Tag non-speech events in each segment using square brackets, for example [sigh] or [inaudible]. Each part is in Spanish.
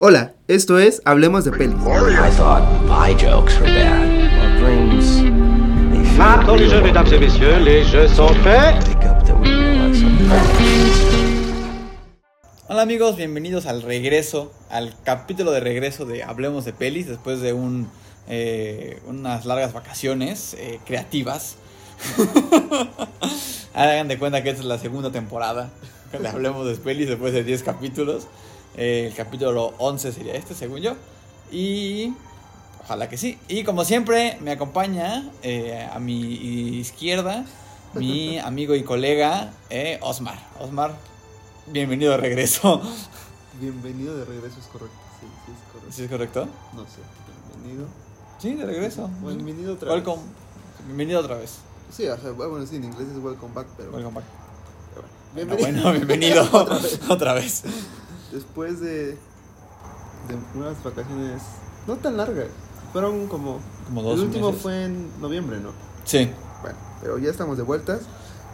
Hola, esto es Hablemos de Pelis. I thought my jokes were bad. Well, dreams, they feel Maintenant les jeux, mesdames et messieurs, les jeux sont faits. Hola amigos, bienvenidos al regreso, al capítulo de regreso de Hablemos de Pelis, después de un, eh, unas largas vacaciones eh, creativas. [laughs] Hagan de cuenta que esta es la segunda temporada le Hablemos de Pelis después de 10 capítulos. Eh, el capítulo 11 sería este, según yo. Y ojalá que sí. Y como siempre, me acompaña eh, a mi izquierda mi [laughs] amigo y colega eh, Osmar. Osmar, bienvenido de regreso. Bienvenido de regreso, es correcto. Sí, sí, es correcto. ¿Sí es correcto? No sé, bienvenido. Sí, de regreso. Bienvenido otra Welcome. Bienvenido otra vez. vez. Sí, o sea, bueno, sí, en inglés es welcome back, pero. Welcome back. pero Bueno, Bienvenido. bueno, bienvenido [laughs] Otra vez. [laughs] otra vez. Después de. de unas vacaciones no tan largas. Fueron como. Como dos el último meses. fue en noviembre, ¿no? Sí. Bueno, pero ya estamos de vueltas.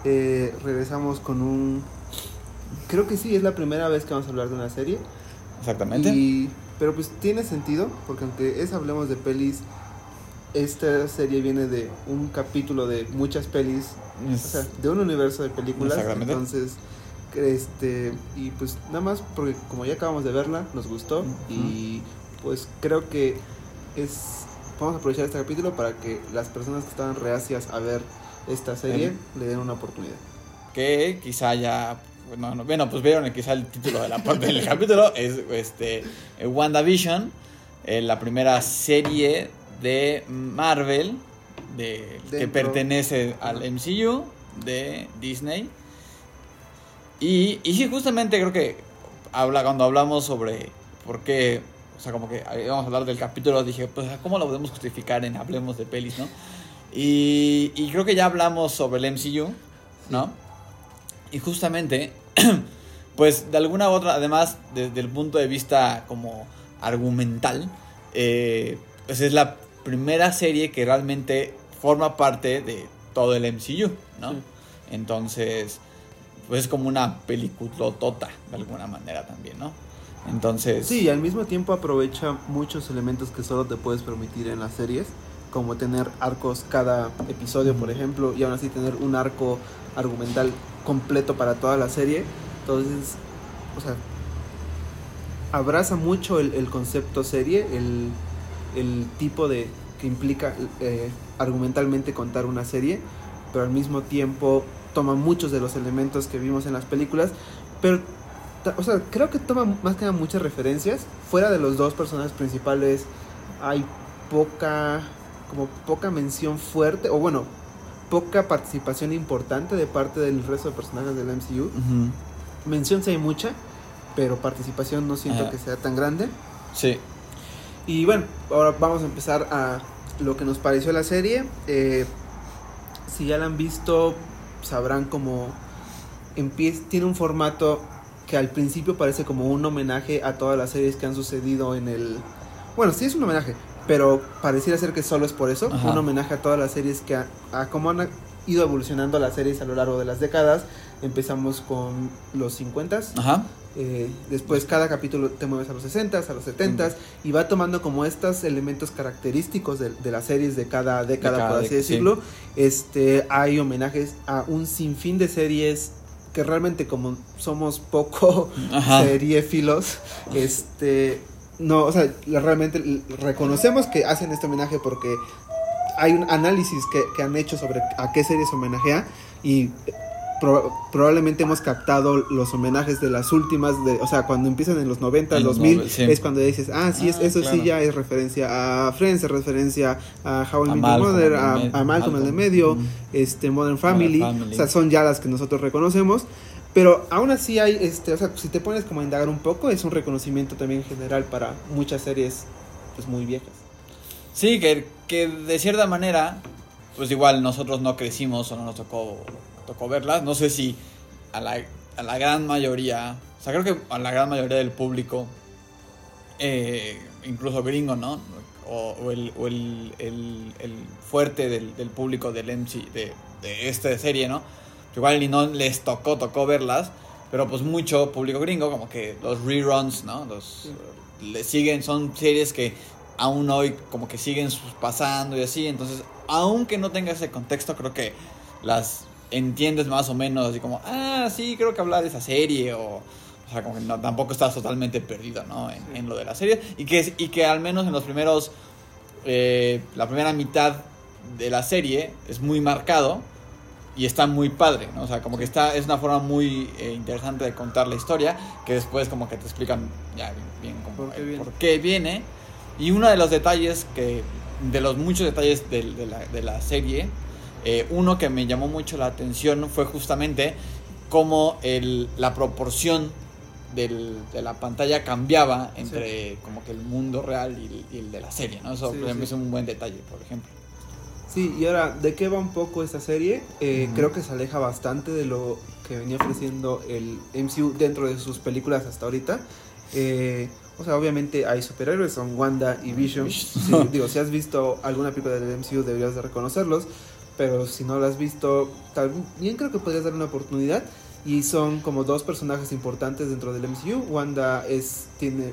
Eh, regresamos con un. Creo que sí, es la primera vez que vamos a hablar de una serie. Exactamente. Y, pero pues tiene sentido, porque aunque es Hablemos de Pelis, esta serie viene de un capítulo de muchas pelis, o sea, de un universo de películas. Exactamente. Entonces, este, y pues nada más porque como ya acabamos de verla, nos gustó y pues creo que es, vamos a aprovechar este capítulo para que las personas que estaban reacias a ver esta serie le den una oportunidad. que quizá ya bueno, no- bueno, pues vieron quizá el título de la [laughs] parte del capítulo es este WandaVision, eh, la primera serie de Marvel de que pertenece al MCU de Disney. Y, y sí, justamente creo que habla cuando hablamos sobre por qué, o sea, como que íbamos a hablar del capítulo, dije, pues, ¿cómo lo podemos justificar en Hablemos de Pelis, no? Y, y creo que ya hablamos sobre el MCU, ¿no? Y justamente, [clears throat] pues de alguna u otra, además, desde el punto de vista como argumental, eh, pues es la primera serie que realmente forma parte de todo el MCU, ¿no? Sí. Entonces, pues es como una peliculotota, de alguna manera también, ¿no? Entonces, Sí, y al mismo tiempo aprovecha muchos elementos que solo te puedes permitir en las series, como tener arcos cada episodio, por ejemplo, y aún así tener un arco argumental completo para toda la serie. Entonces, o sea, abraza mucho el, el concepto serie, el, el tipo de que implica eh, argumentalmente contar una serie, pero al mismo tiempo toma muchos de los elementos que vimos en las películas, pero o sea, creo que toma más que nada muchas referencias. Fuera de los dos personajes principales, hay poca, como poca mención fuerte, o bueno, poca participación importante de parte del resto de personajes del MCU. Mención sí hay mucha, pero participación no siento que sea tan grande. sí, Y bueno, ahora vamos a empezar a lo que nos pareció la serie. Eh, si ya la han visto, sabrán cómo empieza, tiene un formato que al principio parece como un homenaje a todas las series que han sucedido en el... Bueno, sí es un homenaje, pero pareciera ser que solo es por eso. Ajá. Un homenaje a todas las series que... ha- a cómo han ido evolucionando las series a lo largo de las décadas. Empezamos con los 50s, ajá, eh, después cada capítulo te mueves a los 60s, a los 70s y va tomando como estos elementos característicos de, de las series de cada década, cada por así sí. decirlo. Este, hay homenajes a un sinfín de series que realmente como somos poco [laughs] seriefilos, este, no, o sea, realmente reconocemos que hacen este homenaje porque hay un análisis que, que han hecho sobre a qué series homenajea y pro- probablemente hemos captado los homenajes de las últimas, de, o sea, cuando empiezan en los 90, En los 2000, nove- sí. es cuando dices, ah, sí, es, Ah, eso claro. sí ya es referencia a Friends, es referencia a How I Met Your Malcolm, Mother, a, me- a Malcolm el de Malcolm, medio, este, Modern Family, Family. o sea, son ya las que nosotros reconocemos. Pero aún así hay, este, o sea, si te pones como a indagar un poco, es un reconocimiento también general para muchas series pues muy viejas. Sí, que, que de cierta manera, pues igual nosotros no crecimos o no nos tocó, tocó verlas. No sé si a la, a la gran mayoría, o sea, creo que a la gran mayoría del público, eh, incluso gringo, ¿no? O, o el, o el, el- el fuerte del, del público del MC, de, de esta serie, ¿no? Igual ni no les tocó, tocó verlas, pero pues mucho público gringo, como que los reruns, ¿no? Los, le siguen, son series que aún hoy como que siguen pasando y así, entonces aunque no tenga ese contexto, creo que las entiendes más o menos, así como, ah, sí, creo que hablar de esa serie o... O sea, como que no, tampoco estás totalmente perdido, ¿no? En, en lo de la serie. Y que, y que al menos en los primeros... eh, la primera mitad de la serie es muy marcado y está muy padre, ¿no? O sea, como que está, es una forma muy eh, interesante de contar la historia, que después como que te explican ya bien, bien como ¿Por qué viene? por qué viene. Y uno de los detalles que, de los muchos detalles del- de, la, de la serie, eh, uno que me llamó mucho la atención fue justamente cómo el, la proporción del- de la pantalla cambiaba entre como que el mundo real y el, y el de la serie, ¿no? Eso Sí, por ejemplo, sí. es un buen detalle, por ejemplo. Sí, y ahora, ¿de qué va un poco esta serie? Eh. Creo que se aleja bastante de lo que venía ofreciendo el MCU dentro de sus películas hasta ahorita. Eh, o sea, obviamente hay superhéroes, son Wanda y Vision. Sí, [laughs] digo, si has visto alguna película del MCU deberías de reconocerlos, pero si no lo has visto, también creo que podrías darle una oportunidad. Y son como dos personajes importantes dentro del MCU. Wanda es, tiene,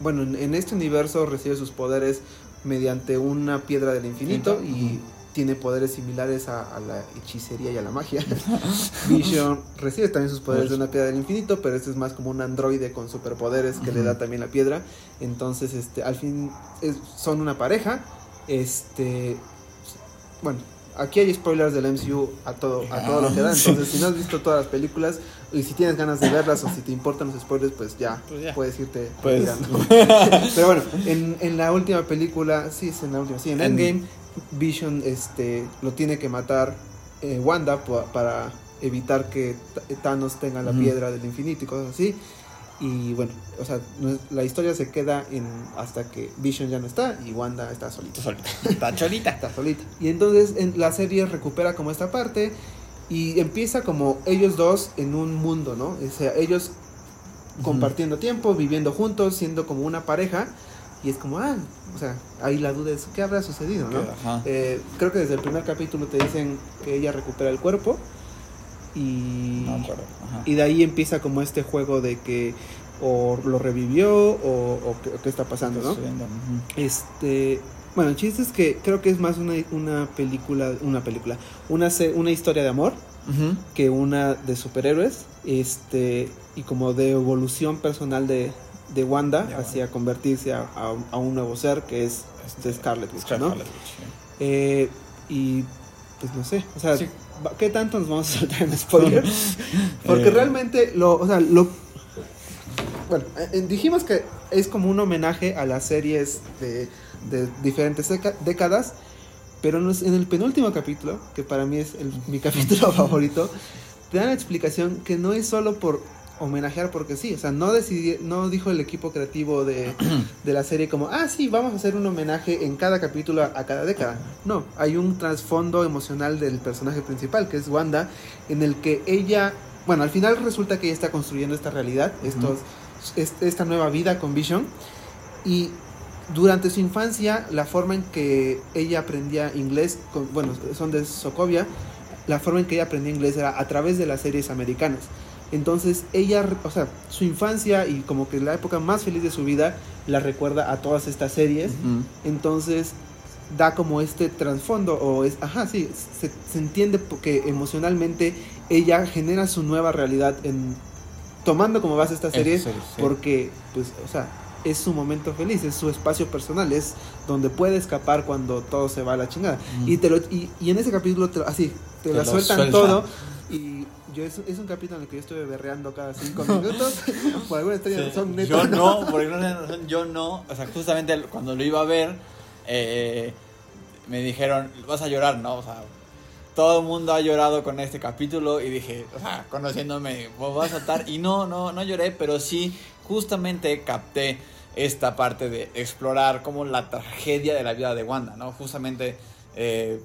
bueno, en, este universo recibe sus poderes mediante una piedra del infinito y tiene poderes similares a, a la hechicería y a la magia. [laughs] Vision recibe también sus poderes de una piedra del infinito, pero este es más como un androide con superpoderes que le da también la piedra. Entonces, este, al fin es- son una pareja. Este, bueno, aquí hay spoilers del MCU a todo, a todo lo que da. Entonces, si no has visto todas las películas y si tienes ganas de verlas o si te importan los spoilers, pues ya, Pues ya. puedes irte Pues- retirando. [laughs] Pero bueno, en, en la última película, sí, es en la última, sí, en En- Endgame, Vision este, lo tiene que matar eh, Wanda pa- para evitar que Th- Thanos tenga la piedra del infinito y cosas así. Y bueno, o sea, la historia se queda en hasta que Vision ya no está y Wanda está solita. Está solita. [laughs] Está cholita. Está solita. Y entonces en la serie recupera como esta parte y empieza como ellos dos en un mundo, ¿no? O sea, ellos compartiendo tiempo, viviendo juntos, siendo como una pareja. Y es como, ah, o sea, ahí la duda es, ¿qué habrá sucedido, no? Eh, creo que desde el primer capítulo te dicen que ella recupera el cuerpo. Y, No acuerdo. Y de ahí empieza como este juego de que o lo revivió o, o qué, está pasando, ¿no? Este, bueno, el chiste es que creo que es más una, una película, una película, una, una historia de amor que una de superhéroes, este, y como de evolución personal de, de Wanda Wanda. hacia convertirse a, a un- a un nuevo ser que es Este, Scarlet Witch, Scarlet ¿no? Witch. Eh, y pues no sé, o sea, Sí. ¿Qué tanto nos vamos a saltar en [laughs] spoilers? Porque Eh. realmente lo, o sea, lo bueno, eh, dijimos que es como un homenaje a las series de, de diferentes décadas, pero en, los- en el penúltimo capítulo, que para mí es el- mi [laughs] capítulo favorito, te dan la explicación que no es solo por homenajear porque sí, o sea, no decidí, no dijo el equipo creativo de, [clears throat] de la serie como, ah, sí, vamos a hacer un homenaje en cada capítulo a, a cada década. No, hay un trasfondo emocional del personaje principal, que es Wanda, en el que ella, bueno, al final resulta que ella está construyendo esta realidad, estos, es- esta nueva vida con Vision, y durante su infancia, la forma en que ella aprendía inglés, con- bueno, son de Sokovia, la forma en que ella aprendía inglés era a través de las series americanas. Entonces ella, o sea, su infancia y como que la época más feliz de su vida la recuerda a todas estas series. Entonces da como este trasfondo o es, ajá, sí, se, se entiende porque emocionalmente ella genera su nueva realidad en tomando como base esta Esta serie serie, sí. porque pues, o sea, es su momento feliz, es su espacio personal, es donde puede escapar cuando todo se va a la chingada. Y te lo y, y en ese capítulo te así te, Te la lo sueltan suelta. todo y yo es, es un capítulo en el que yo estuve berreando cada cinco minutos [laughs] por alguna extraña Sí. razón neta, Yo no, por alguna razón yo no. O sea, justamente cuando lo iba a ver, eh, me dijeron, vas a llorar, ¿no? O sea, todo el mundo ha llorado con este capítulo y dije, o sea, conociéndome, pues vas a saltar. Y no, no, no lloré, pero sí, justamente capté esta parte de explorar como la tragedia de la vida de Wanda, ¿no? Justamente, eh,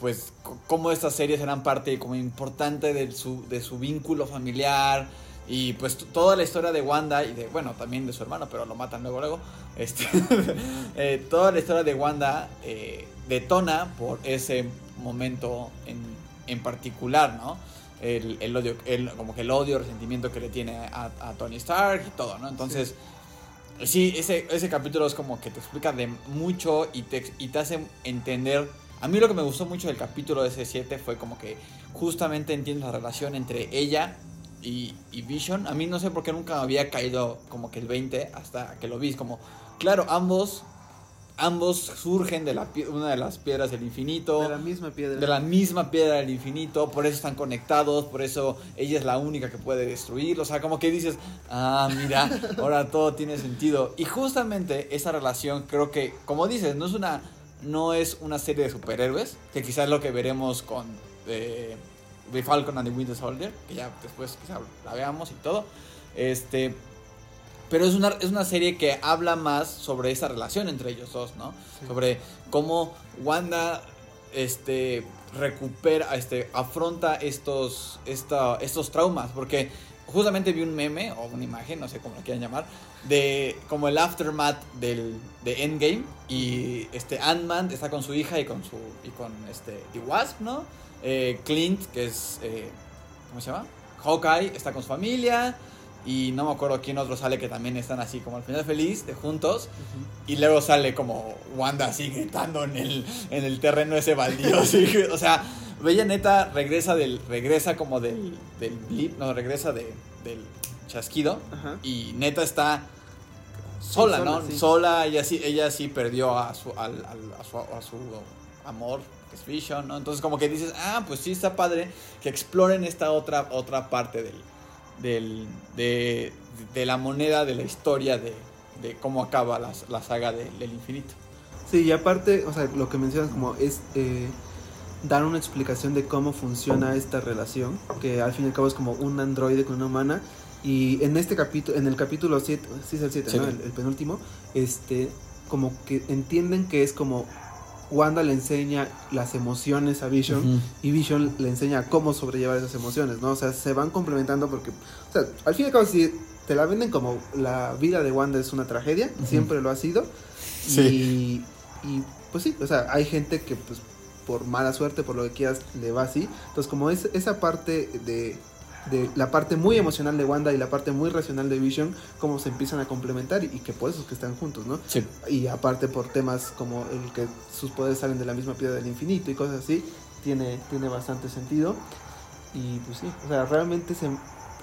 pues, cómo estas series eran parte como importante de su, de su vínculo familiar y pues toda la historia de Wanda y de, bueno, también de su hermano, pero lo matan luego, luego. [laughs] Este, [laughs] eh, toda la historia de Wanda eh, detona por ese momento en, en particular, ¿no? El, el odio, el, como que el odio, resentimiento que le tiene a, a Tony Stark y todo, ¿no? Entonces, Sí, ese, ese capítulo es como que te explica de mucho y te, y te hace entender. A mí lo que me gustó mucho del capítulo de ese 7 fue como que justamente entiendes la relación entre ella y, y Vision. A mí no sé por qué nunca me había caído como que el 20 hasta que lo vi. Como, claro, ambos, ambos surgen de la, una de las piedras del infinito. De la misma piedra. de la misma piedra del infinito, por eso están conectados, por eso ella es la única que puede destruirlo. O sea, como que dices, ah, mira, ahora todo tiene sentido. Y justamente esa relación, creo que, como dices, no es una, no es una serie de superhéroes, que quizás es lo que veremos con eh, The Falcon and the Winter Soldier, que ya después quizás la veamos y todo. Este. Pero es una, es una serie que habla más sobre esa relación entre ellos dos, ¿no? Sobre cómo Wanda este, recupera, este, afronta estos, esta, estos traumas. Porque justamente vi un meme, o una imagen, no sé cómo lo quieran llamar, de como el aftermath del, de Endgame. Y este Ant-Man está con su hija y con su. y con este. The Wasp, ¿no? Eh, Clint, que es. eh, ¿Cómo se llama? Hawkeye está con su familia. Y no me acuerdo quién otro sale que también están así como al final feliz, de juntos. Y luego sale como Wanda así gritando en el, en el terreno ese baldío. [laughs] así o sea, Bella neta regresa del. regresa como del. del blip, no, regresa de, del chasquido. Ajá. Y neta está sola, sola, ¿no? sí. Sola, ella sí, ella sí perdió a su, al, al- a su, a su amor, que es Vision, ¿no? Entonces como que dices, ah, pues sí está padre que exploren esta otra, otra parte del, del, de, de la moneda, de la historia, de, de cómo acaba la, la saga de- del infinito. Sí, y aparte, o sea, lo que mencionas como es eh, dar una explicación de cómo funciona esta relación, que al fin y al cabo es como un androide con una humana. Y en este capítulo, en el capítulo 7, sí es el 7, ¿no? Siete. El, el penúltimo, este, como que entienden que es como Wanda le enseña las emociones a Vision y Vision le enseña cómo sobrellevar esas emociones, ¿no? O sea, se van complementando porque, o sea, al fin y al cabo, si te la venden como la vida de Wanda es una tragedia, siempre lo ha sido. Sí. Y, y, pues sí, o sea, hay gente que pues por mala suerte, por lo que quieras, le va así. Entonces, como es esa parte de, de la parte muy emocional de Wanda y la parte muy racional de Vision, como se empiezan a complementar y, y que por eso es que están juntos, ¿no? Sí. Y aparte por temas como el que sus poderes salen de la misma piedra del infinito y cosas así, tiene, tiene bastante sentido. Y pues sí, o sea, realmente se,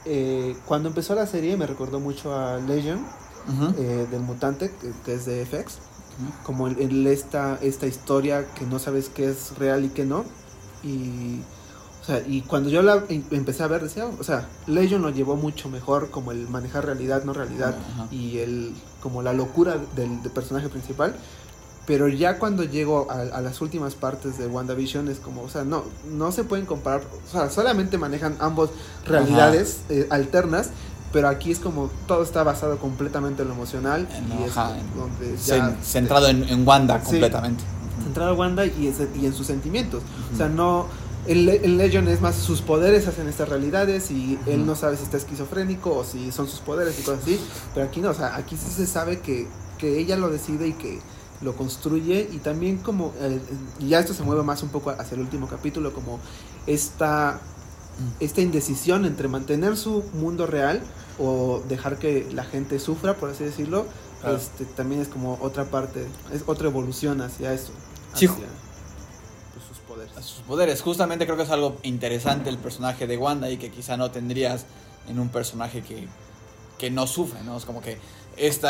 eh, cuando empezó la serie me recordó mucho a Legion, Ujú. eh, del mutante, que, que es de FX. Como el, el- esta, esta historia que no sabes qué es real y qué no. Y, o sea, y cuando yo la em- empecé a ver, decía, o sea, Legion lo llevó mucho mejor, como el manejar realidad, no realidad, Ajá. y el como la locura del, del personaje principal. Pero ya cuando llego a, a las últimas partes de WandaVision es como, o sea, no, no se pueden comparar, o sea, solamente manejan ambos realidades eh, alternas, pero aquí es como todo está basado completamente en lo emocional En- y es ajá, donde ya Cen- centrado en, en Wanda Sí. completamente. centrado en Wanda y, en sus sentimientos. O sea, no. El, el Legion es más sus poderes hacen estas realidades y él no sabe si está esquizofrénico o si son sus poderes y cosas así. Pero aquí no, o sea, aquí sí se sabe que, que ella lo decide y que lo construye y también como, eh, y ya esto se mueve más un poco hacia el último capítulo, como esta, esta indecisión entre mantener su mundo real o dejar que la gente sufra, por así decirlo, este, también es como otra parte, es otra evolución hacia eso. Sí. hacia, pues, sus poderes. a sus poderes. Justamente creo que es algo interesante el personaje de Wanda y que quizá no tendrías en un personaje que, que no sufre, ¿no? Es como que este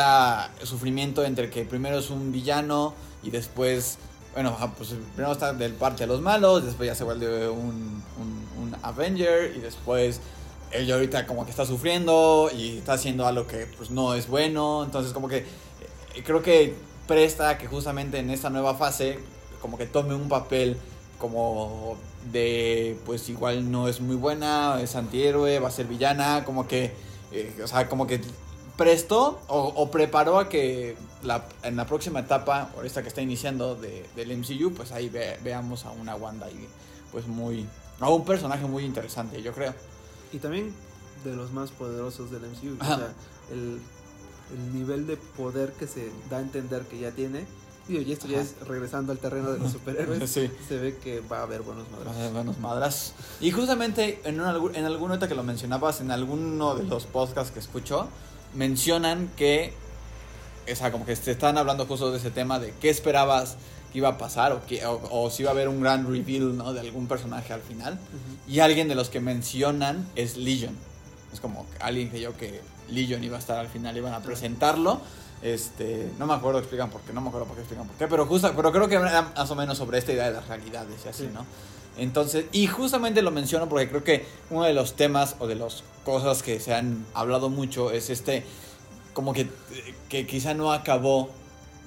sufrimiento entre que primero es un villano y después, bueno, ajá, pues primero está del parte de los malos, después ya se vuelve un, un, un Avenger y después él ahorita como que está sufriendo y está haciendo algo que pues no es bueno, entonces como que eh, creo que presta que justamente en esta nueva fase como que tome un papel como de pues igual no es muy buena, es antihéroe, va a ser villana, como que eh, o sea, como que prestó o, o preparó a que la, en la próxima etapa, o esta que está iniciando de, del MCU, pues ahí ve- veamos a una Wanda y pues muy a un personaje muy interesante, yo creo. Y también de los más poderosos del MCU. Ajá. O sea, el, el nivel de poder que se da a entender que ya tiene. Digo, y esto ya Ajá. es regresando al terreno de los superhéroes. [laughs] Sí. Se ve que va a haber buenos madrazos. Buenos madras. Y justamente en, un, algu- en alguna nota que lo mencionabas, en alguno de los podcasts que escucho, mencionan que o sea, como que te están hablando justo de ese tema de qué esperabas que iba a pasar o, que, o, o si iba a haber un gran reveal, ¿no? De algún personaje al final. Y alguien de los que mencionan es Legion. Es como alguien que yo que Legion iba a estar al final, iban a presentarlo. Este, no me acuerdo explican por qué, no me acuerdo por qué explican por qué, pero justo, pero creo que era más o menos sobre esta idea de las realidades y así, Sí. Entonces, y justamente lo menciono porque creo que uno de los temas o de las cosas que se han hablado mucho es este, como que, que quizá no acabó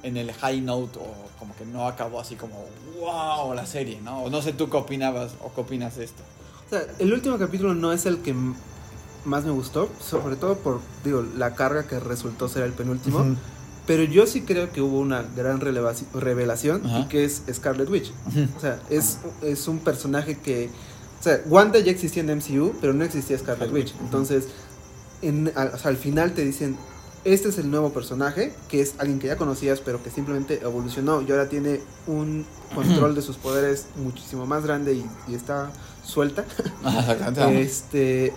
en el high note o como que no acabó así como, wow, la serie, ¿no? O no sé tú qué opinabas o qué opinas de esto. O sea, el último capítulo no es el que más me gustó, sobre todo por, digo, la carga que resultó ser el penúltimo. Pero yo sí creo que hubo una gran revelación Ajá. y que es Scarlet Witch. O sea, es, es un personaje que... O sea, Wanda ya existía en MCU, pero no existía Scarlet Witch. Entonces, en, al, o sea, al final te dicen, este es el nuevo personaje, que es alguien que ya conocías, pero que simplemente evolucionó y ahora tiene un control de sus poderes muchísimo más grande y, y está suelta. Exactamente. [laughs] Este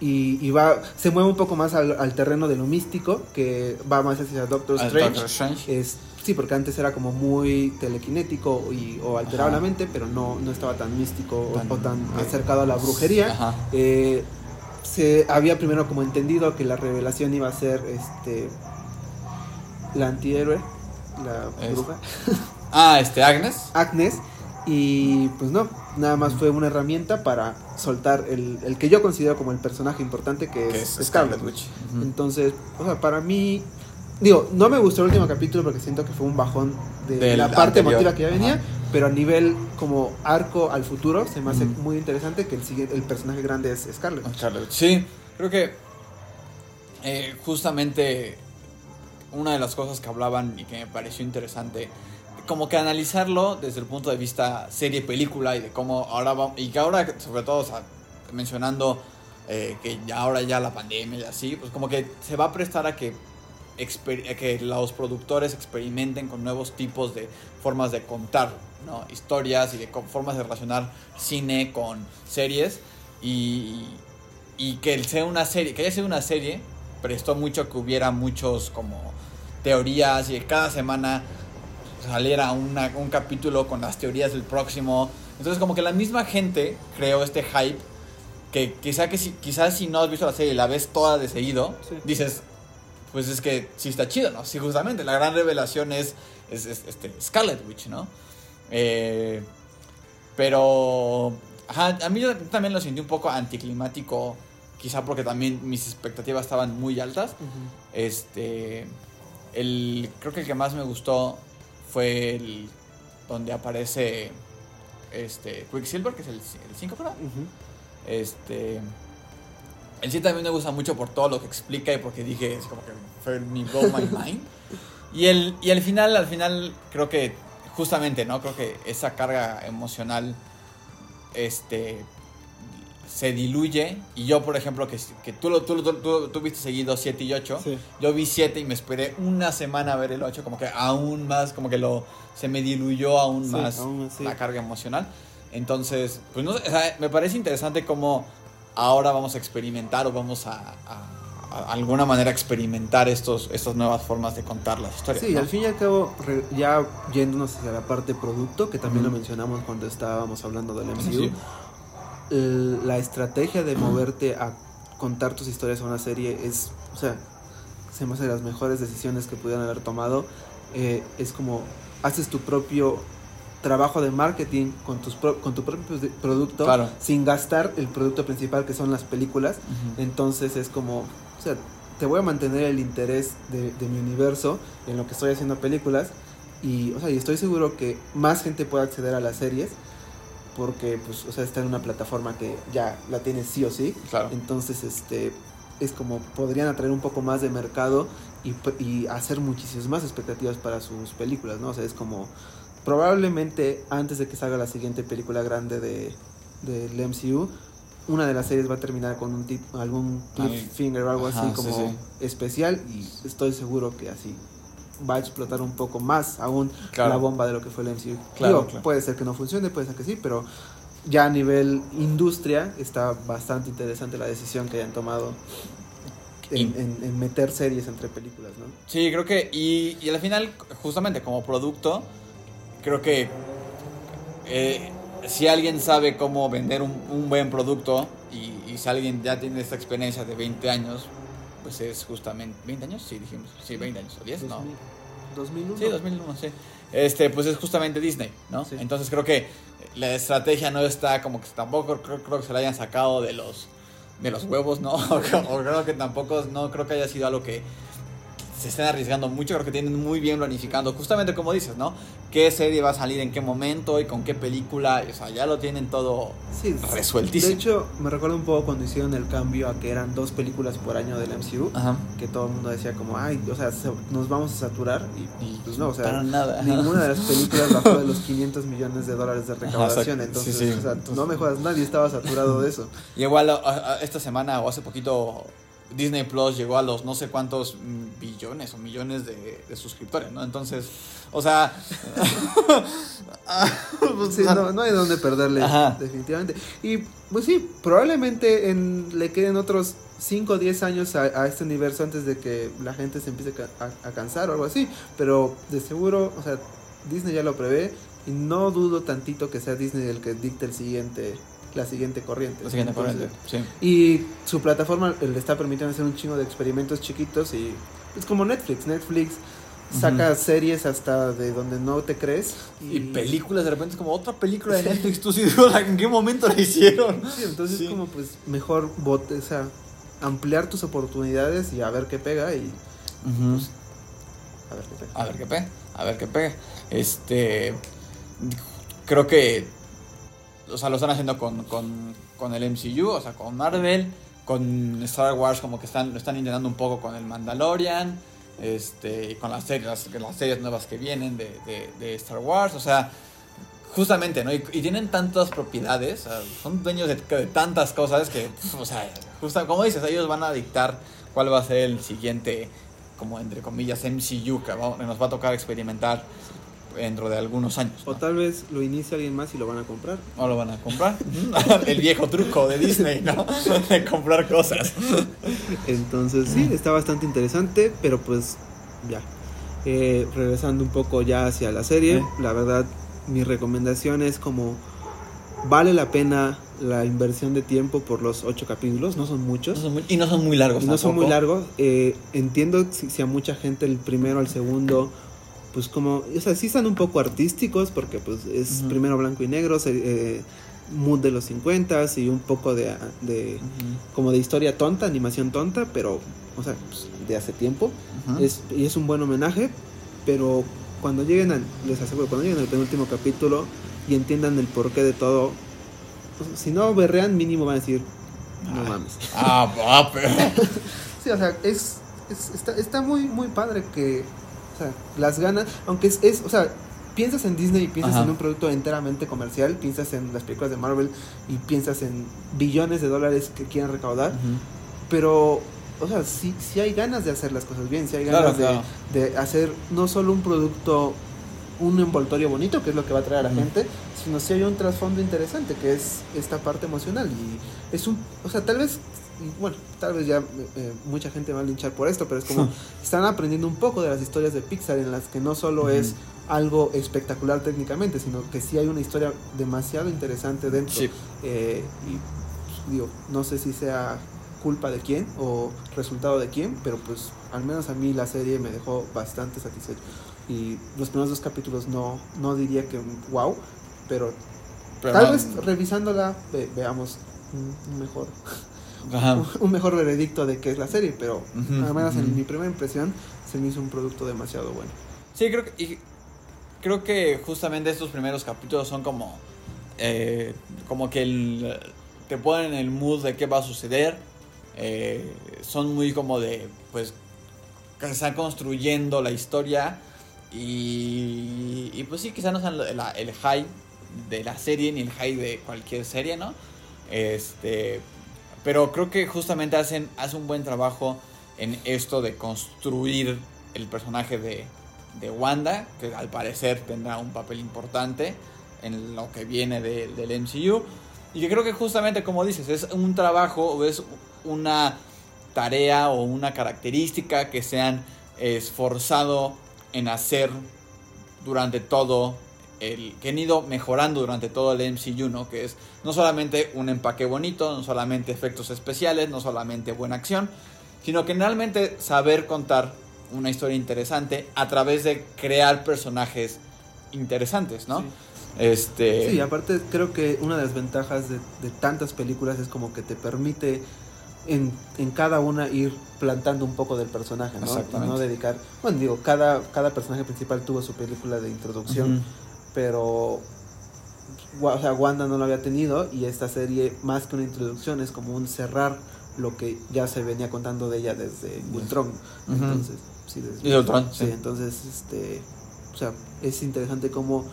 y, y va se mueve un poco más al, al terreno de lo místico que va más hacia Doctor Strange. Doctor Strange. Es, sí, porque antes era como muy telequinético y, o alteraba la mente, pero no, no estaba tan místico o- Tan- o tan eh, acercado a la brujería. Ajá. Eh, se había primero como entendido que la revelación iba a ser este la antihéroe, la Es- bruja, Ah, este, Agnes. [laughs] Agnes. Y pues no, nada más fue una herramienta para soltar el, el que yo considero como el personaje importante que es, Que es Scarlet Scarlet Witch. Entonces, o sea, para mí, digo, no me gustó el último capítulo porque siento que fue un bajón de Del la parte anterior. emotiva que ya venía, Ajá. pero a nivel como arco al futuro se me hace muy interesante que el siguiente, el personaje grande es Scarlet. Scarlet. Sí, creo que eh, justamente una de las cosas que hablaban y que me pareció interesante, como que analizarlo desde el punto de vista serie-película y de cómo ahora va, y que ahora, sobre todo, mencionando eh, que ya ahora ya la pandemia y así, pues como que se va a prestar a que, a que los productores experimenten con nuevos tipos de formas de contar ¿no? historias y de formas de relacionar cine con series y, y que sea una serie, que haya sido una serie, prestó mucho que hubiera muchos como teorías y cada semana saliera una- un capítulo con las teorías del próximo. Entonces como que la misma gente creó este hype que quizá que si, quizás si no has visto la serie y la ves toda de seguido, Sí. dices, pues es que sí está chido, ¿no? Sí, justamente, la gran revelación es, es, es, este, Scarlet Witch, ¿no? Eh, pero ajá, a mí yo también lo sentí un poco anticlimático, quizá porque también mis expectativas estaban muy altas. Este, el, creo que el que más me gustó fue el donde aparece este Quicksilver, que es el 5, creo. Ujú. Este. El sí también me gusta mucho por todo lo que explica y porque dije, es como que fue mi blow my [laughs] mind. Y el, y al final, al final, creo que justamente, ¿no? Creo que esa carga emocional, este, se diluye. Y yo, por ejemplo, que, que tú, lo, tú, lo- tú, tú viste seguido 7 y 8. Sí. Yo vi 7 y me esperé una semana a ver el 8, como que aún más, como que lo, se me diluyó aún Sí, más aún la carga emocional. Entonces, pues no sé, o sea, me parece interesante cómo ahora vamos a experimentar o vamos a, a- a alguna manera experimentar estos, estas nuevas formas de contar las historias. Sí, ¿no? al fin y al cabo, re- ya yéndonos hacia la parte producto, que también Ujú. lo mencionamos cuando estábamos hablando del MCU, Sí. La estrategia de moverte a contar tus historias a una serie es, o sea, se me hace de las mejores decisiones que pudieran haber tomado. Eh, es como, haces tu propio trabajo de marketing con, tus pro- con tu propio producto Claro. sin gastar el producto principal que son las películas. Entonces es como, o sea, te voy a mantener el interés de, de mi universo en lo que estoy haciendo películas y, o sea, y estoy seguro que más gente puede acceder a las series porque, pues, o sea, está en una plataforma que ya la tienes sí o sí. Claro. Entonces, este, es como podrían atraer un poco más de mercado y, y hacer muchísimas más expectativas para sus películas, ¿no? O sea, es como probablemente antes de que salga la siguiente película grande de del MCU, una de las series va a terminar con un tip, algún Al- cliffhanger o algo Ajá, así sí, como sí. especial y estoy seguro que así va a explotar un poco más aún Claro. la bomba de lo que fue el MCU. Claro, Digo, claro. puede ser que no funcione, puede ser que sí, pero ya a nivel industria está bastante interesante la decisión que hayan tomado. en, en- en meter series entre películas, ¿no? Sí, creo que. Y, y al final, justamente como producto, creo que. eh, si alguien sabe cómo vender un, un buen producto y, y si alguien ya tiene esta experiencia de 20 años, pues es justamente. ¿20 años? Sí, dijimos. Sí, 20 años. ¿O 10? No. 2000, 2001. Sí, 2001, sí. Este, pues es justamente Disney, ¿no? Sí. Entonces creo que la estrategia no está como que tampoco creo, creo que se la hayan sacado de los de los huevos, ¿no? [laughs] O, creo que tampoco no creo que haya sido algo que se estén arriesgando mucho, creo que tienen muy bien planificando, justamente como dices, ¿no? ¿Qué serie va a salir en qué momento y con qué película? O sea, ya lo tienen todo Sí, resueltísimo. De hecho, me recuerdo un poco cuando hicieron el cambio a que eran dos películas por año del MCU, Ajá. que todo el mundo decía como, ay, o sea, se- nos vamos a saturar y, Y pues no, o sea, para nada. ninguna de las [laughs] películas bajó de los 500 millones de dólares de recaudación, entonces, Sí, sí. o sea, no me jodas, nadie estaba saturado de eso. [laughs] Y igual esta semana o hace poquito Disney Plus llegó a los no sé cuántos billones o millones de, de suscriptores, ¿no? Entonces, o sea... [laughs] pues, Sí, no, no hay donde perderle, Ajá. definitivamente. Y pues sí, probablemente en, le queden otros 5 o 10 años a, a este universo antes de que la gente se empiece a, a cansar o algo así. Pero de seguro, o sea, Disney ya lo prevé y no dudo tantito que sea Disney el que dicte el siguiente, la siguiente corriente. la siguiente Entonces, corriente, sí. Y su plataforma le está permitiendo hacer un chingo de experimentos chiquitos y es como Netflix. Netflix saca series hasta de donde no te crees. Y películas, de repente es como otra película de Netflix, tú sí [laughs] ¿en qué momento la hicieron? Sí, entonces Sí. como pues mejor bote, o sea, ampliar tus oportunidades y a ver qué pega y a ver qué pega. A ver qué pega, a ver qué pega. Este, creo que, o sea, lo están haciendo con, con, el MCU, o sea, con Marvel, con Star Wars, como que están, lo están intentando un poco con el Mandalorian, este, y con las series, las, series nuevas que vienen de, de, de Star Wars, o sea, justamente, ¿no? Y, tienen tantas propiedades, son dueños de, tantas cosas que, o sea, justa, como dices, ellos van a dictar cuál va a ser el siguiente, como entre comillas, MCU que nos va a tocar experimentar dentro de algunos años. O tal vez lo inicia alguien más y lo van a comprar. ¿O lo van a comprar? [laughs] el viejo truco de Disney, ¿no? [laughs] de comprar cosas. [laughs] Entonces sí, está bastante interesante, pero pues ya. Eh, regresando un poco ya hacia la serie, la verdad mi recomendación es como vale la pena la inversión de tiempo por los ocho capítulos, no son muchos. No son muy- y no son muy largos. Y no son muy largos. eh, entiendo si, si a mucha gente el primero al segundo, pues como, o sea, sí están un poco artísticos porque pues es primero blanco y negro, se- eh, mood de los 50 y un poco de, de como de historia tonta, animación tonta, pero, o sea, pues, de hace tiempo. Es, y es un buen homenaje, pero cuando lleguen al, les aseguro, cuando lleguen al penúltimo capítulo y entiendan el porqué de todo, pues, si no berrean, mínimo van a decir, no mames. Ah, ah, pero- [laughs] Sí, o sea, es, es- está, está muy, muy padre que, sea, las ganas, aunque es, es, o sea, piensas en Disney y piensas Ajá. en un producto enteramente comercial, piensas en las películas de Marvel y piensas en billones de dólares que quieren recaudar, pero, o sea, sí, sí hay ganas de hacer las cosas bien, sí hay ganas Claro, de, de hacer no solo un producto, un envoltorio bonito, que es lo que va a traer a la gente, sino si hay un trasfondo interesante, que es esta parte emocional. Y es un, o sea, tal vez, y bueno, tal vez ya eh, eh, mucha gente va a linchar por esto, pero es como, [laughs] están aprendiendo un poco de las historias de Pixar, en las que no solo es algo espectacular técnicamente, sino que sí hay una historia demasiado interesante dentro. Sí. Eh, y pues, digo, no sé si sea culpa de quién o resultado de quién, pero pues al menos a mí la serie me dejó bastante satisfecho. Y los primeros dos capítulos no, no diría que wow, pero, Pero tal no- vez revisándola ve- veamos mejor Ajá. un mejor veredicto de qué es la serie, pero Ujú, al menos en mi primera impresión se me hizo un producto demasiado bueno. Sí, creo que, y creo que justamente estos primeros capítulos son como, eh, como que el- te ponen en el mood de qué va a suceder. eh, son muy como de, pues, que se están construyendo la historia. Y, y pues sí, quizás no sean el high de la serie ni el high de cualquier serie, ¿no? Este, pero creo que justamente hacen, hacen un buen trabajo en esto de construir el personaje de, de Wanda, que al parecer tendrá un papel importante en lo que viene de- del MCU. Y que creo que justamente, como dices, es un trabajo o es una tarea o una característica que se han esforzado en hacer durante todo el que han ido mejorando durante todo el MCU, ¿no? Que es no solamente un empaque bonito, no solamente efectos especiales, no solamente buena acción, sino que realmente saber contar una historia interesante a través de crear personajes interesantes, ¿no? Sí. Este Sí, aparte creo que una de las ventajas de, de tantas películas es como que te permite en, en cada una ir plantando un poco del personaje, ¿no? Y Exactamente. no dedicar, bueno, digo, cada, cada personaje principal tuvo su película de introducción. Pero o sea, Wanda no lo había tenido y esta serie más que una introducción es como un cerrar lo que ya se venía contando de ella desde Ultron. Entonces, sí, desde Desde Ultron, sí, sí. entonces este, o sea, es interesante cómo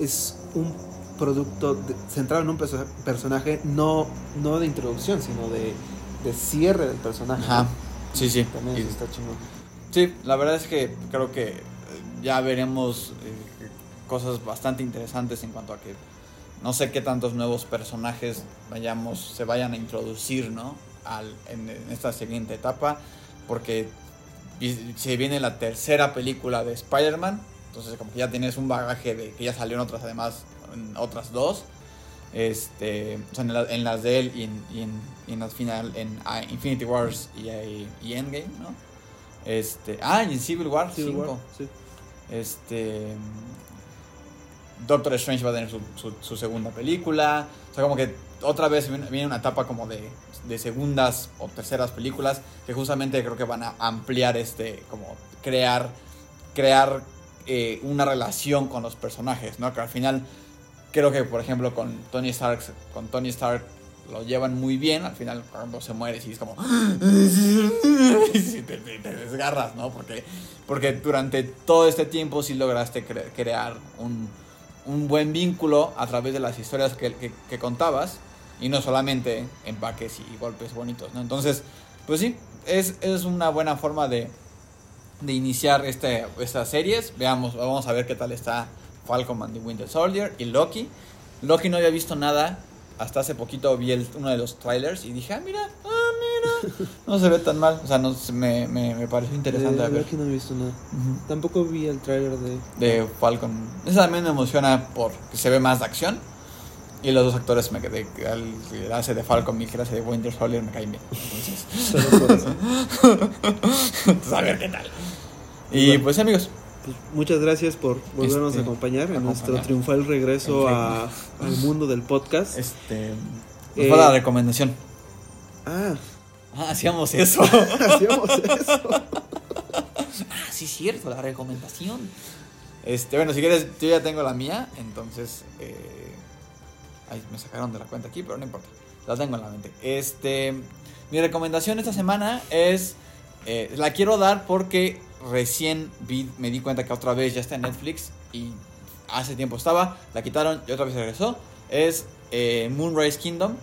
es un producto de- centrado en un perso- personaje no no de introducción, sino de, de cierre del personaje. Ajá. Sí, sí. También Y- está chingón. Sí, la verdad es que creo que ya veremos eh, cosas bastante interesantes en cuanto a que no sé qué tantos nuevos personajes vayamos se vayan a introducir, ¿no? Al, en, en esta siguiente etapa, porque se viene la tercera película de Spider-Man, entonces como que ya tienes un bagaje de que ya salió en otras además en otras dos. Este, o sea, en, la- en las de él y en, y en, y en las final, en ah, Infinity Wars y, y- Endgame, ¿no? Este, ah, y en Civil War Civil War, 5. sí. Este. Doctor Strange va a tener su, segunda película. O sea, como que otra vez viene una etapa como de, de segundas o terceras películas que justamente creo que van a ampliar este, como crear, crear eh, una relación con los personajes, ¿no? Que al final creo que, por ejemplo, con Tony Stark, con Tony Stark lo llevan muy bien. Al final, cuando se muere, sí es como. [laughs] sí, te, desgarras, ¿no? Porque, porque durante todo este tiempo sí lograste cre- crear un, un buen vínculo a través de las historias que, contabas y no solamente empaques y golpes bonitos, ¿no? Entonces, pues sí, es, es una buena forma de, de iniciar este, estas series. Veamos, vamos a ver qué tal está Falcon and the Winter Soldier y Loki. Loki no había visto nada. Hasta hace poquito vi uno de los trailers y dije, ah, mira, ah, [laughs] no se ve tan mal. O sea, no, me, me, me pareció interesante De a ver. Loki no he visto nada. Tampoco vi el tráiler de De Falcon. Esa también me emociona porque se ve más de acción. Y los dos actores me quedé. El que hace de Falcon y el que hace de Winter Soldier me caen bien. Entonces, [laughs] solo por eso. entonces, [laughs] a ver qué tal. Y Bueno. pues amigos, Pues, muchas gracias por volvernos Este, a acompañar en nuestro triunfal regreso a, al mundo del podcast. este. Eh, Nos va la recomendación. Ah, Ah, hacíamos eso. [laughs] hacíamos eso. Ah, sí, cierto, la recomendación. Este, bueno, si quieres, yo ya tengo la mía, entonces. Eh, ay, me sacaron de la cuenta aquí, pero no importa. La tengo en la mente. Este, mi recomendación esta semana es. eh, la quiero dar porque recién vi, me di cuenta que otra vez ya está en Netflix y hace tiempo estaba, la quitaron y otra vez regresó. Es eh, Moonrise Kingdom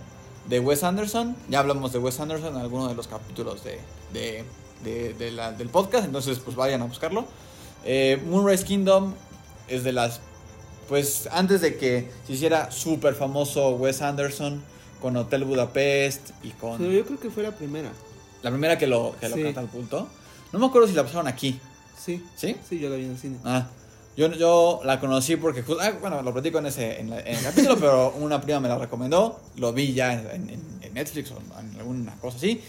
de Wes Anderson. Ya hablamos de Wes Anderson en alguno de los capítulos de, de- de- de la- del podcast, entonces pues vayan a buscarlo. Eh, Moonrise Kingdom es de las... Pues antes de que se hiciera súper famoso Wes Anderson con Hotel Budapest y con... Pero yo creo que fue la primera. La primera que lo, que lo Sí. catapultó. No me acuerdo si la pasaron aquí, Sí, ¿sí? sí, yo la vi en el cine. Ah, yo, yo la conocí porque, ah, bueno, lo platico en, ese, en, la- en el capítulo, [laughs] pero una prima me la recomendó, lo vi ya en, en- en Netflix o en alguna cosa así.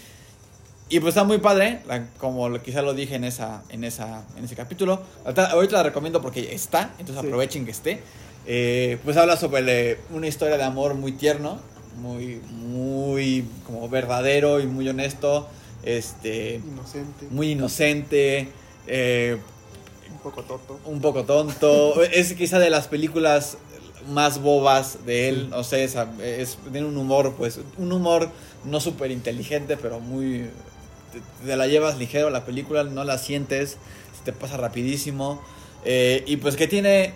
Y pues está muy padre, la- como quizá lo dije en, esa, en, esa, en ese capítulo. Ahorita, la recomiendo porque está, entonces Sí. aprovechen que esté. Eh, pues habla sobre eh, una historia de amor muy tierno, muy, muy como verdadero y muy honesto. Este, Inocente, muy inocente, eh, un poco tonto. un poco tonto. [laughs] es quizá de las películas más bobas de él. No sé, es, es- tiene un humor, pues, un humor no súper inteligente, pero muy. Te, te la llevas ligero la película, no la sientes, se te pasa rapidísimo. Eh, y pues que tiene.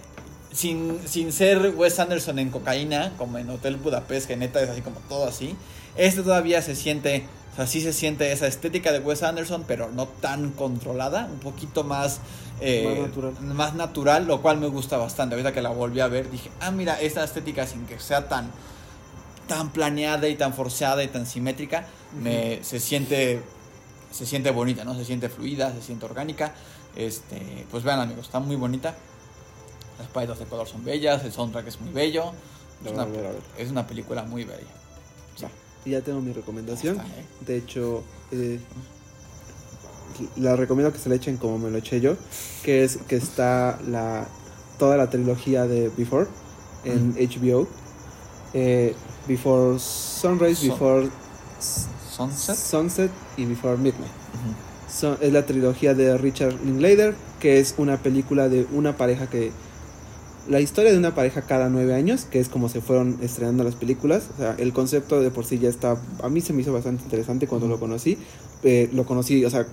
Sin, sin ser Wes Anderson en cocaína, como en Hotel Budapest, que neta es así como todo así. Este todavía se siente, o sea, sí se siente esa estética de Wes Anderson, pero no tan controlada, un poquito más, eh, Más natural. más natural, lo cual me gusta bastante. Ahorita que la volví a ver, dije, ah, mira, esta estética sin que sea tan, tan planeada y tan forzada y tan simétrica, me, se siente se siente bonita, ¿no? Se siente fluida, se siente orgánica. Este, pues vean amigos, está muy bonita. Las paletas de color son bellas, el soundtrack es muy bello. Una, es una película muy bella. Y ya tengo mi recomendación. Está, ¿eh? De hecho, eh, la recomiendo que se la echen como me lo eché yo, que es que está la toda la trilogía de Before en HBO. Eh, Before Sunrise, Sun- Before Sunset. Sunset y Before Midnight. Es la trilogía de Richard Linklater, que es una película de una pareja que... La historia de una pareja cada nueve años, que es como se fueron estrenando las películas. O sea, el concepto de por sí ya está... A mí se me hizo bastante interesante cuando lo conocí. Eh, lo conocí, o sea,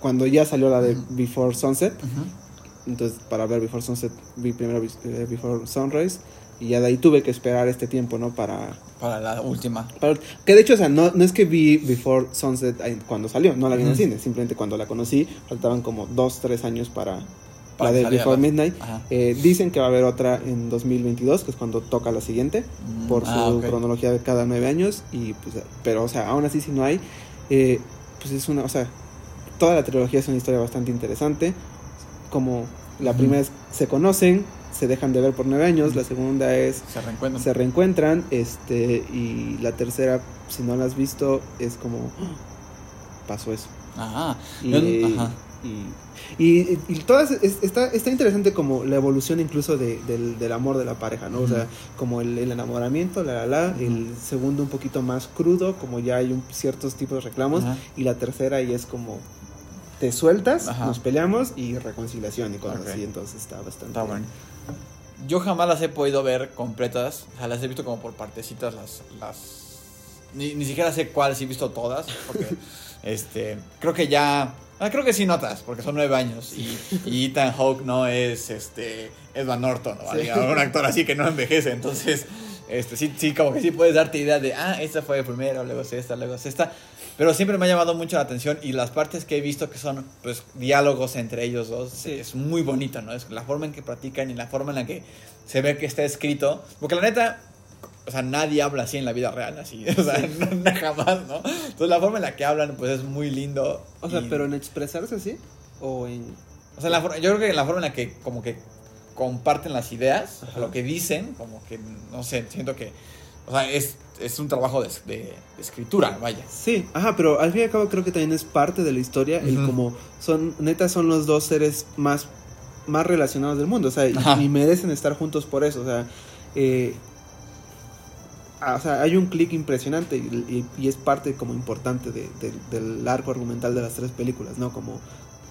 cuando ya salió la de Before Sunset. Ujú. Entonces, para ver Before Sunset, vi primero eh, Before Sunrise. Y ya de ahí tuve que esperar este tiempo, ¿no? Para, Para la última. para- que de hecho, o sea, no, no es que vi Before Sunset cuando salió, no la vi en el cine, simplemente cuando la conocí, faltaban como dos, tres años Para la de Before Midnight. Eh, dicen que va a haber otra en 2022, que es cuando toca la siguiente, Mm, por su ah, cronología de cada nueve años. y pues Pero, o sea, aún así, si no hay, eh, pues es una, o sea, toda la trilogía es una historia bastante interesante. Como la primera es, se conocen, se dejan de ver por nueve años, la segunda es Se reencuentran. se reencuentran este y la tercera si no la has visto es como [gasps] pasó eso Ajá. y, Yo- ajá. Y, y- y todas es- está está interesante como la evolución incluso de- del, del amor de la pareja no o sea como el, el enamoramiento la la la el segundo un poquito más crudo como ya hay un, ciertos tipos de reclamos y la tercera y es como te sueltas nos peleamos y reconciliación y cosas así entonces está bastante Está bueno. Yo jamás las he podido ver completas. O sea, las he visto como por partecitas las. las... Ni, ni siquiera sé cuáles he visto todas. Porque [laughs] este. Creo que ya. Ah, creo que sí notas, porque son nueve años. Y, y Ethan Hawke no es este. Edward Norton o Sí. un actor así que no envejece. Entonces, este, sí, sí, como que sí puedes darte idea de, ah, esta fue primero, luego es esta, luego es esta. Pero siempre me ha llamado mucho la atención y las partes que he visto que son, pues, diálogos entre ellos dos, Sí. es muy bonito, ¿no? Es la forma en que platican y la forma en la que se ve que está escrito. Porque la neta, o sea, nadie habla así en la vida real, así. [laughs] O sea, [laughs] no, jamás, ¿no? Entonces la forma en la que hablan, pues, es muy lindo. o sea y- pero en expresarse así o en o sea, la for- yo creo que la forma en la que como que comparten las ideas, Ajá. lo que dicen, como que, no sé, siento que, o sea, es, es un trabajo de, de- de escritura, vaya. Sí, ajá, pero al fin y al cabo creo que también es parte de la historia, el como son, neta son los dos seres más, más relacionados del mundo, o sea, y, y merecen estar juntos por eso, o sea, eh, ah, o sea, hay un clic impresionante y, y- y es parte como importante de- de- del arco argumental de las tres películas, ¿no? Como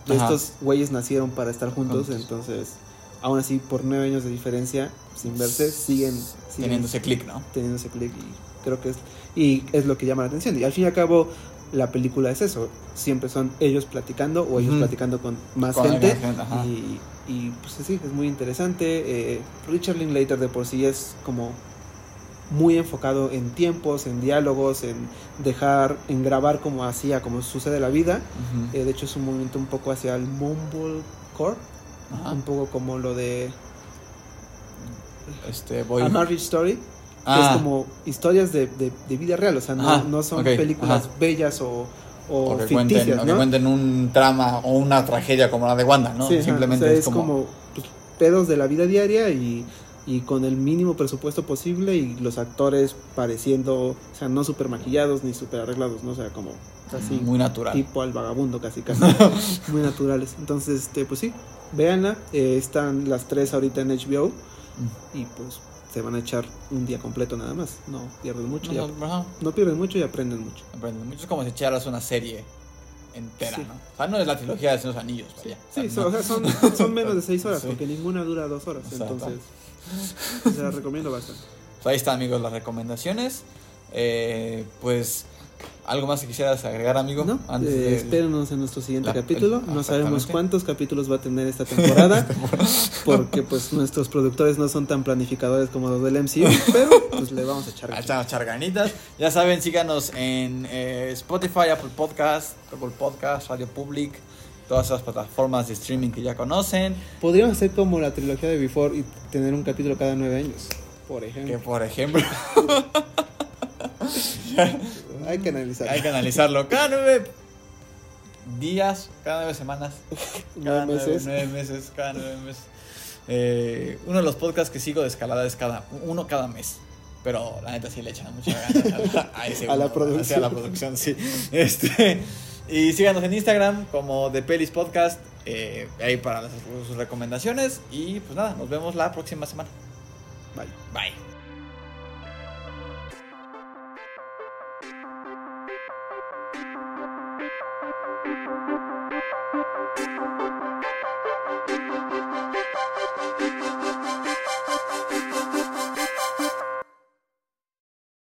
Ajá. estos güeyes nacieron para estar juntos, Juntos. entonces, aún así, por nueve años de diferencia, sin verse, siguen, siguen Teniendo ese click, ¿no? teniendo ese clic y creo que es y es lo que llama la atención y al fin y al cabo la película es eso siempre son ellos platicando o ellos platicando con más Con gente y, pues sí es muy interesante eh, Richard Linklater de por sí es como muy enfocado en tiempos en diálogos en dejar en grabar como hacía como sucede la vida. Eh, de hecho es un movimiento un poco hacia el mumblecore Ajá. un poco como lo de Este, voy... A Marriage Story que Ah, es como historias de, de, de vida real, o sea, no, no son películas ajá. bellas o, o, o que, ficticias, cuenten, o que ¿no? cuenten un trama o una tragedia como la de Wanda, ¿no? Sí, Simplemente o sea, es como... pues, pedos de la vida diaria y, y con el mínimo presupuesto posible y los actores pareciendo, o sea, no super maquillados ni super arreglados, ¿no? O sea, como así, muy natural. tipo al vagabundo casi, casi, [laughs] muy naturales. Entonces, este, pues sí, véanla, eh, están las tres ahorita en HBO Mm. y pues se van a echar un día completo nada más, no pierden mucho, No, no, pierden mucho y aprenden mucho. Aprenden mucho. Es como si echaras una serie entera, Sí. ¿no? O sea, no es la trilogía de los anillos, vaya. Sí, O sea, no. son, son menos de seis horas, [laughs] Sí. porque ninguna dura dos horas. Entonces, [laughs] se la recomiendo bastante. Pues ahí está, amigos, las recomendaciones. Eh, pues, ¿algo más que quisieras agregar, amigo? ¿No? Antes Eh, de- espérenos en nuestro siguiente La- capítulo. el- No sabemos cuántos capítulos va a tener [laughs] esta temporada, porque pues nuestros productores no son tan planificadores como los del MCU, [laughs] pero pues le vamos a echar. a ganas. echar charganitas. Ya saben, síganos en eh, Spotify, Apple Podcast, Google Podcast, Radio Public, todas esas plataformas de streaming que ya conocen. Podríamos hacer como la trilogía de Before y tener un capítulo cada nueve años, por Que ejemplo. por ejemplo, [laughs] Hay que analizar. hay que analizarlo. Cada nueve días, cada nueve semanas. [laughs] Cada Nueve meses. Nueve, meses, cada nueve meses. Eh, uno de los podcasts que sigo de escalada es cada uno cada mes. Pero la neta sí le echan mucha ganas a, a ese [laughs] A la producción. a la producción, sí. Este, y síganos en Instagram como The Pelis Podcast. eh, ahí para las- sus recomendaciones. Y pues nada, nos vemos la próxima semana. Bye. Bye.